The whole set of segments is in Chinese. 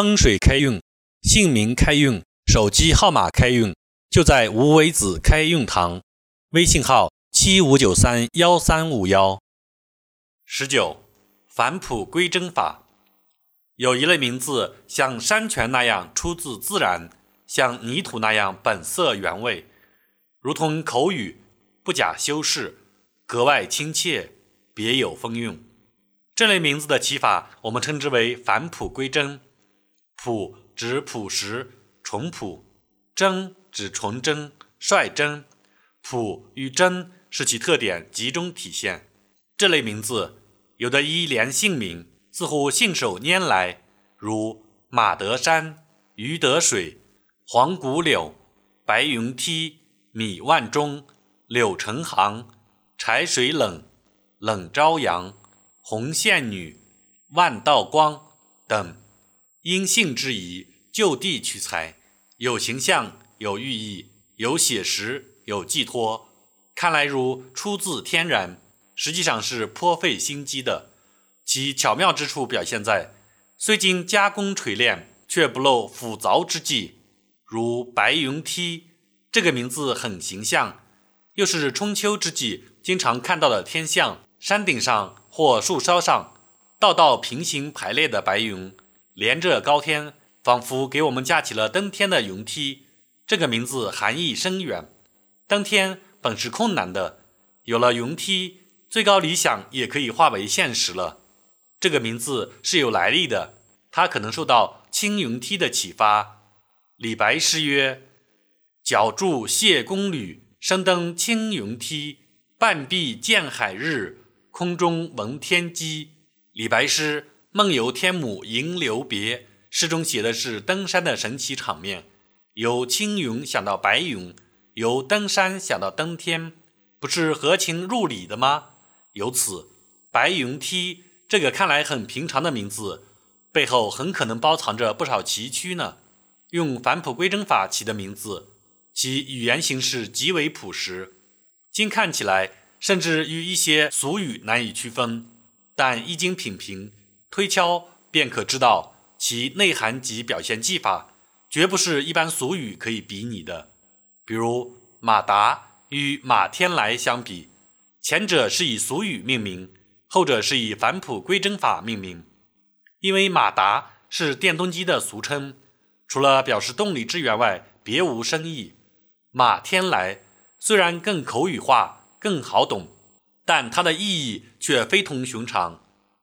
风水开运，姓名开运，手机号码开运，就在无为子开运堂。微信号：七五九三幺三五幺。十九，返璞归真法。有一类名字像山泉那样出自自然，像泥土那样本色原味，如同口语，不假修饰，格外亲切，别有风韵。这类名字的起法，我们称之为返璞归真。朴指朴实、淳朴；真指纯真、率真。朴与真是其特点集中体现。这类名字有的一连姓名，似乎信手拈来，如马德山、余德水、黄谷柳、白云梯、米万钟、柳成行、柴水冷、冷朝阳、红线女、万道光等。因性之宜，就地取材，有形象，有寓意，有写实，有寄托。看来如出自天然，实际上是颇费心机的。其巧妙之处表现在，虽经加工锤炼，却不露斧凿之迹。如白云梯这个名字很形象，又是春秋之际经常看到的天象：山顶上或树梢上，道道平行排列的白云。连着高天，仿佛给我们架起了登天的云梯。这个名字含义深远。登天本是困难的，有了云梯，最高理想也可以化为现实了。这个名字是有来历的，它可能受到青云梯的启发。李白诗曰：“脚著谢公履，身登青云梯。半壁见海日，空中闻天鸡。”李白诗。梦游天姥迎留别，诗中写的是登山的神奇场面。由青云想到白云，由登山想到登天，不是合情入理的吗？由此，白云梯这个看来很平常的名字，背后很可能包藏着不少奇趣呢。用返璞归真法起的名字，其语言形式极为朴实，今看起来甚至与一些俗语难以区分，但一经品评。推敲便可知道其内涵及表现技法，绝不是一般俗语可以比拟的。比如马达与马天来相比，前者是以俗语命名，后者是以返璞归真法命名。因为马达是电动机的俗称，除了表示动力之源外，别无深意。马天来虽然更口语化、更好懂，但它的意义却非同寻常。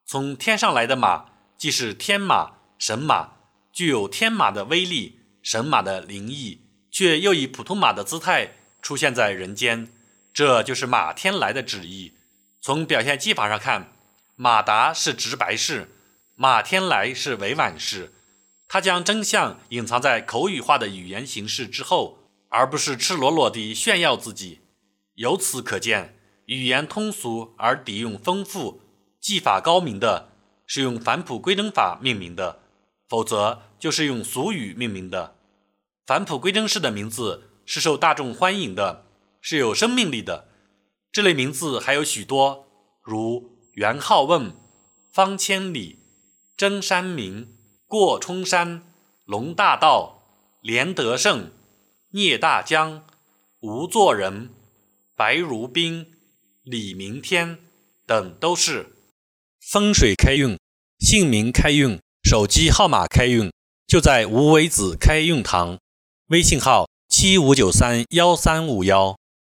从天上来的马，既是天马、神马，具有天马的威力、神马的灵异，却又以普通马的姿态出现在人间，这就是马天来的旨意。从表现技法上看，马达是直白式，马天来是委婉式。他将真相隐藏在口语化的语言形式之后，而不是赤裸裸地炫耀自己。由此可见，语言通俗而底蕴丰富。技法高明的是用返璞归真法命名的，否则就是用俗语命名的。返璞归真式的名字是受大众欢迎的，是有生命力的。这类名字还有许多，如元好问、方千里、真山明、过冲山、龙大道、连德胜、聂大江、吴作人、白如冰、李明天等都是。风水开运，姓名开运，手机号码开运，就在无为子开运堂。微信号：七五九三幺三五幺。